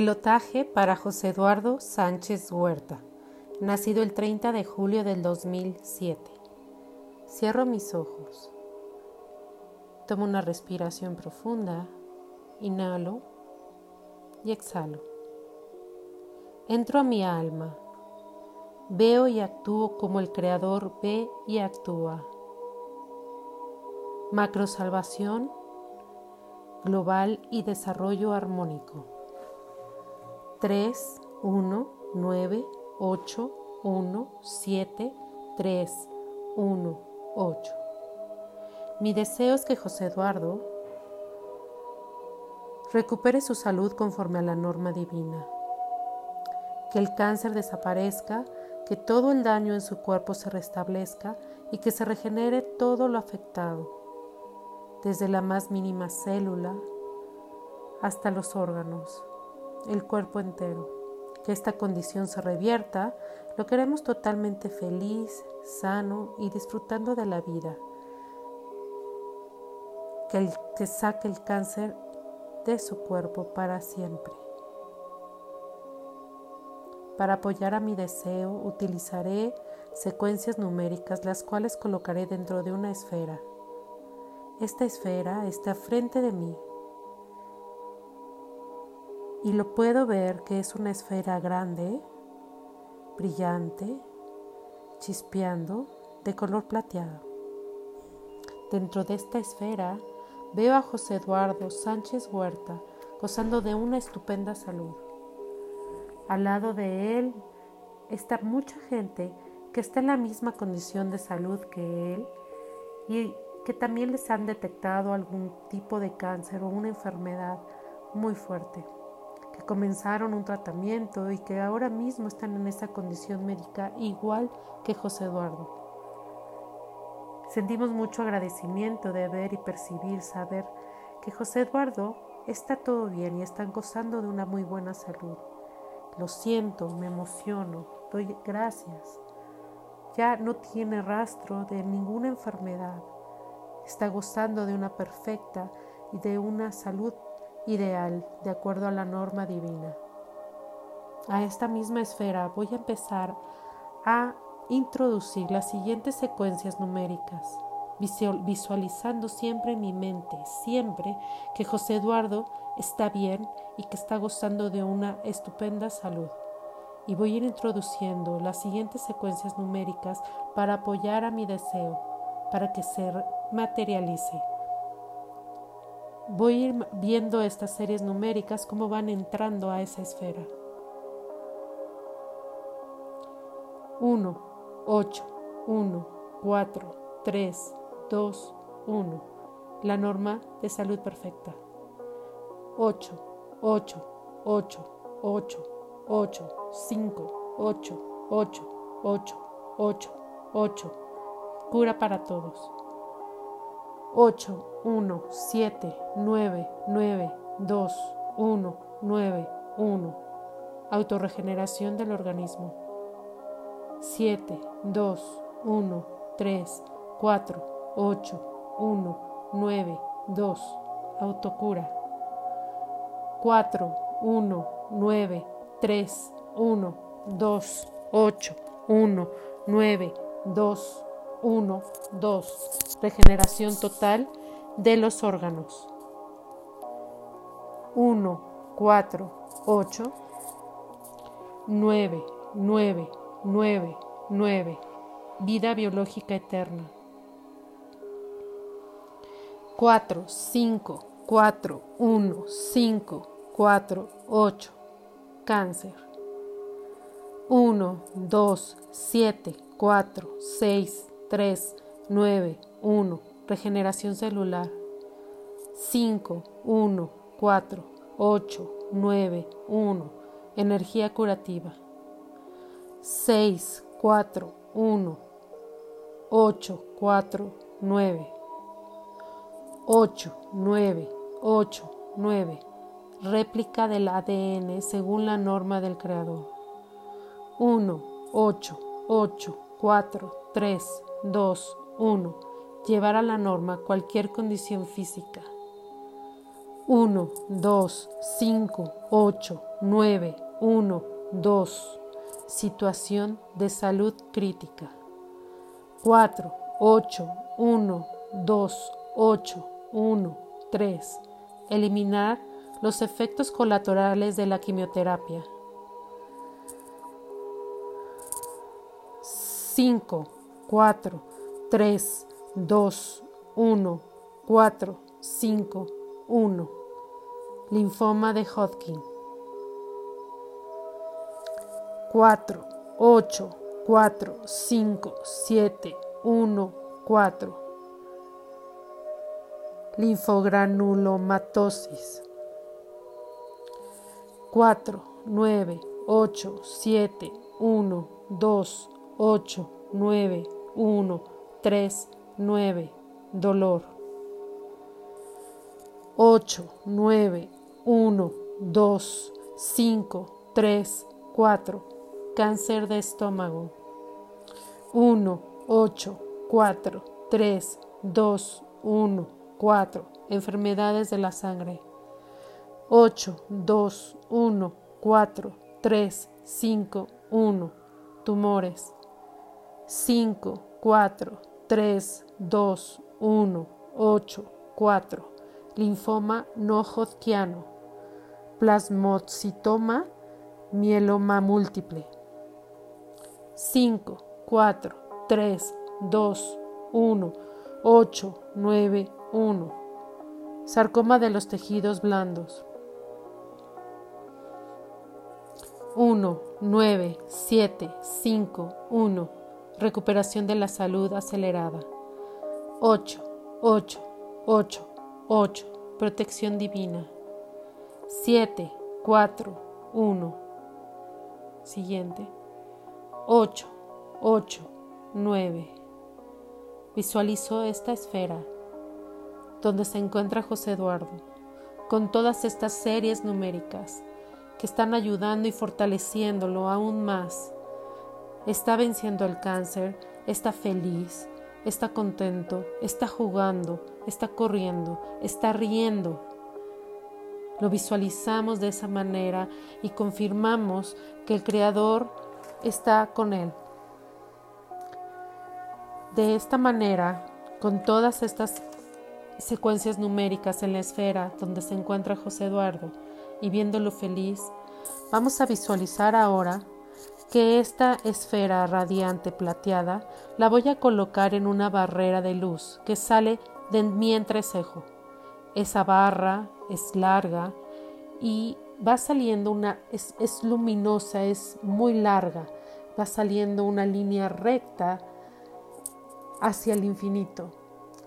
Pilotaje para José Eduardo Sánchez Huerta, nacido el 30 de julio del 2007. Cierro mis ojos. Tomo una respiración profunda, inhalo y exhalo. Entro a mi alma. Veo y actúo como el Creador ve y actúa. Macro salvación global y desarrollo armónico. 3, 1, 9, 8, 1, 7, 3, 1, 8. Mi deseo es que José Eduardo recupere su salud conforme a la norma divina, que el cáncer desaparezca, que todo el daño en su cuerpo se restablezca y que se regenere todo lo afectado desde la más mínima célula hasta los órganos, el cuerpo entero. Que esta condición se revierta, lo queremos totalmente feliz, sano y disfrutando de la vida. Que, el, que saque el cáncer de su cuerpo para siempre. Para apoyar a mi deseo utilizaré secuencias numéricas las cuales colocaré dentro de una esfera esta esfera está frente de mí y lo puedo ver que es una esfera grande, brillante, chispeando, de color plateado. Dentro de esta esfera veo a José Eduardo Sánchez Huerta gozando de una estupenda salud. Al lado de él está mucha gente que está en la misma condición de salud que él y que también les han detectado algún tipo de cáncer o una enfermedad muy fuerte, comenzaron un tratamiento y que ahora mismo están en esa condición médica igual que José Eduardo. Sentimos mucho agradecimiento de ver y percibir, saber que José Eduardo está todo bien y están gozando de una muy buena salud. Lo siento, me emociono, doy gracias. Ya no tiene rastro de ninguna enfermedad está gozando de una perfecta y de una salud ideal de acuerdo a la norma divina. A esta misma esfera voy a empezar a introducir las siguientes secuencias numéricas, visualizando siempre en mi mente, siempre que José Eduardo está bien y que está gozando de una estupenda salud. Y voy a ir introduciendo las siguientes secuencias numéricas para apoyar a mi deseo, para que se materialice. Voy a ir viendo estas series numéricas cómo van entrando a esa esfera. 1, 8, 1, 4, 3, 2, 1. La norma de salud perfecta. 8, 8, 8, 8, 8, 5, 8, 8, 8, 8, 8. Cura para todos. 8, 1, 7, 9, 9, 2, 1, 9, 1. Autorregeneración del organismo. 7, 2, 1, 3, 4, 8, 1, 9, 2. Autocura. 4, 1, 9, 3, 1, 2, 8, 1, 9, 2, 1, 2. Regeneración total de los órganos. 1, 4, 8, 9, 9, 9, 9. Vida biológica eterna. 4, 5, 4, 1, 5, 4, 8. Cáncer. 1, 2, 7, 4, 6, 3, 9, 1, regeneración celular. 5, 1, 4, 8, 9, 1, energía curativa. 6, 4, 1, 8, 4, 9. 8, 9, 8, 9. Réplica del ADN según la norma del creador. 1, 8, 8, 4, 3, 2, 1. Llevar a la norma cualquier condición física. 1, 2, 5, 8, 9, 1, 2. Situación de salud crítica. 4, 8, 1, 2, 8, 1, 3. Eliminar los efectos colaterales de la quimioterapia. 5, 4, 3, 2, 1, 4, 5, 1. Linfoma de Hodgkin. 4, 8, 4, 5, 7, 1, 4. Linfogranulomatosis. 4, 9, 8, 7, 1, 2, 8, 9, 1, 3, 9. Dolor. 8, 9, 1, 2, 5, 3, 4. Cáncer de estómago. 1, 8, 4, 3, 2, 1, 4. Enfermedades de la sangre. 8, 2, 1, 4, 3, 5, 1. Tumores. 5, 4, 3, 2, 1, 8, 4. Linfoma no hodgkiano. Plasmocitoma, mieloma múltiple. 5, 4, 3, 2, 1, 8, 9, 1. Sarcoma de los tejidos blandos. 1, 9, 7, 5, 1. Recuperación de la salud acelerada. 8, 8, 8, 8. Protección divina. 7, 4, 1. Siguiente. 8, 8, 9. Visualizo esta esfera donde se encuentra José Eduardo, con todas estas series numéricas que están ayudando y fortaleciéndolo aún más. Está venciendo el cáncer, está feliz, está contento, está jugando, está corriendo, está riendo. Lo visualizamos de esa manera y confirmamos que el Creador está con él. De esta manera, con todas estas secuencias numéricas en la esfera donde se encuentra José Eduardo y viéndolo feliz, vamos a visualizar ahora que esta esfera radiante plateada la voy a colocar en una barrera de luz que sale de mi entrecejo. Esa barra es larga y va saliendo una, es, es luminosa, es muy larga, va saliendo una línea recta hacia el infinito,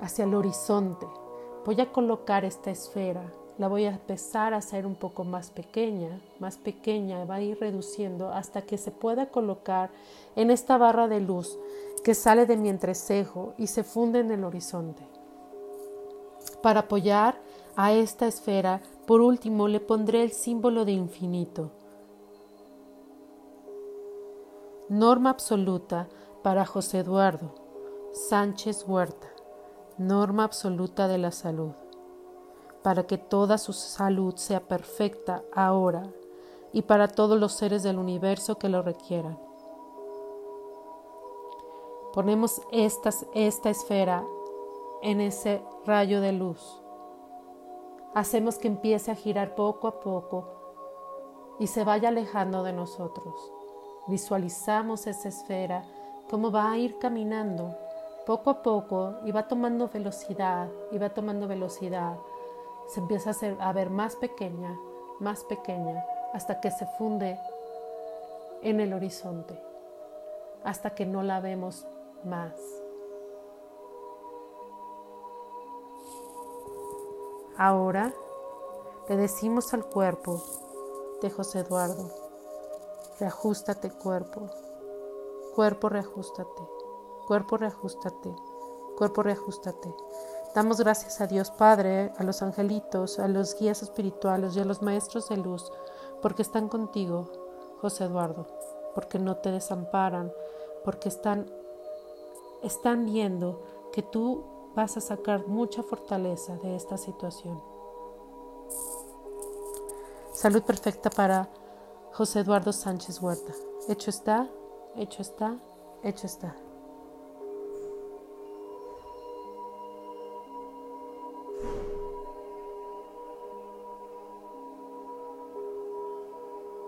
hacia el horizonte. Voy a colocar esta esfera, la voy a empezar a hacer un poco más pequeña, más pequeña, va a ir reduciendo hasta que se pueda colocar en esta barra de luz que sale de mi entrecejo y se funde en el horizonte. Para apoyar a esta esfera, por último le pondré el símbolo de infinito. Norma absoluta para José Eduardo Sánchez Huerta, norma absoluta de la salud, para que toda su salud sea perfecta ahora y para todos los seres del universo que lo requieran. Ponemos esta, esta esfera en ese rayo de luz. Hacemos que empiece a girar poco a poco y se vaya alejando de nosotros. Visualizamos esa esfera, cómo va a ir caminando poco a poco iba tomando velocidad, iba tomando velocidad, se empieza a, hacer, a ver más pequeña, más pequeña, hasta que se funde en el horizonte, hasta que no la vemos más. Ahora le decimos al cuerpo de José Eduardo, reajustate cuerpo, cuerpo reajustate Cuerpo, reajustate. Cuerpo, reajustate. Damos gracias a Dios Padre, a los angelitos, a los guías espirituales y a los maestros de luz, porque están contigo, José Eduardo, porque no te desamparan, porque están, están viendo que tú vas a sacar mucha fortaleza de esta situación. Salud perfecta para José Eduardo Sánchez Huerta. Hecho está, hecho está, hecho está.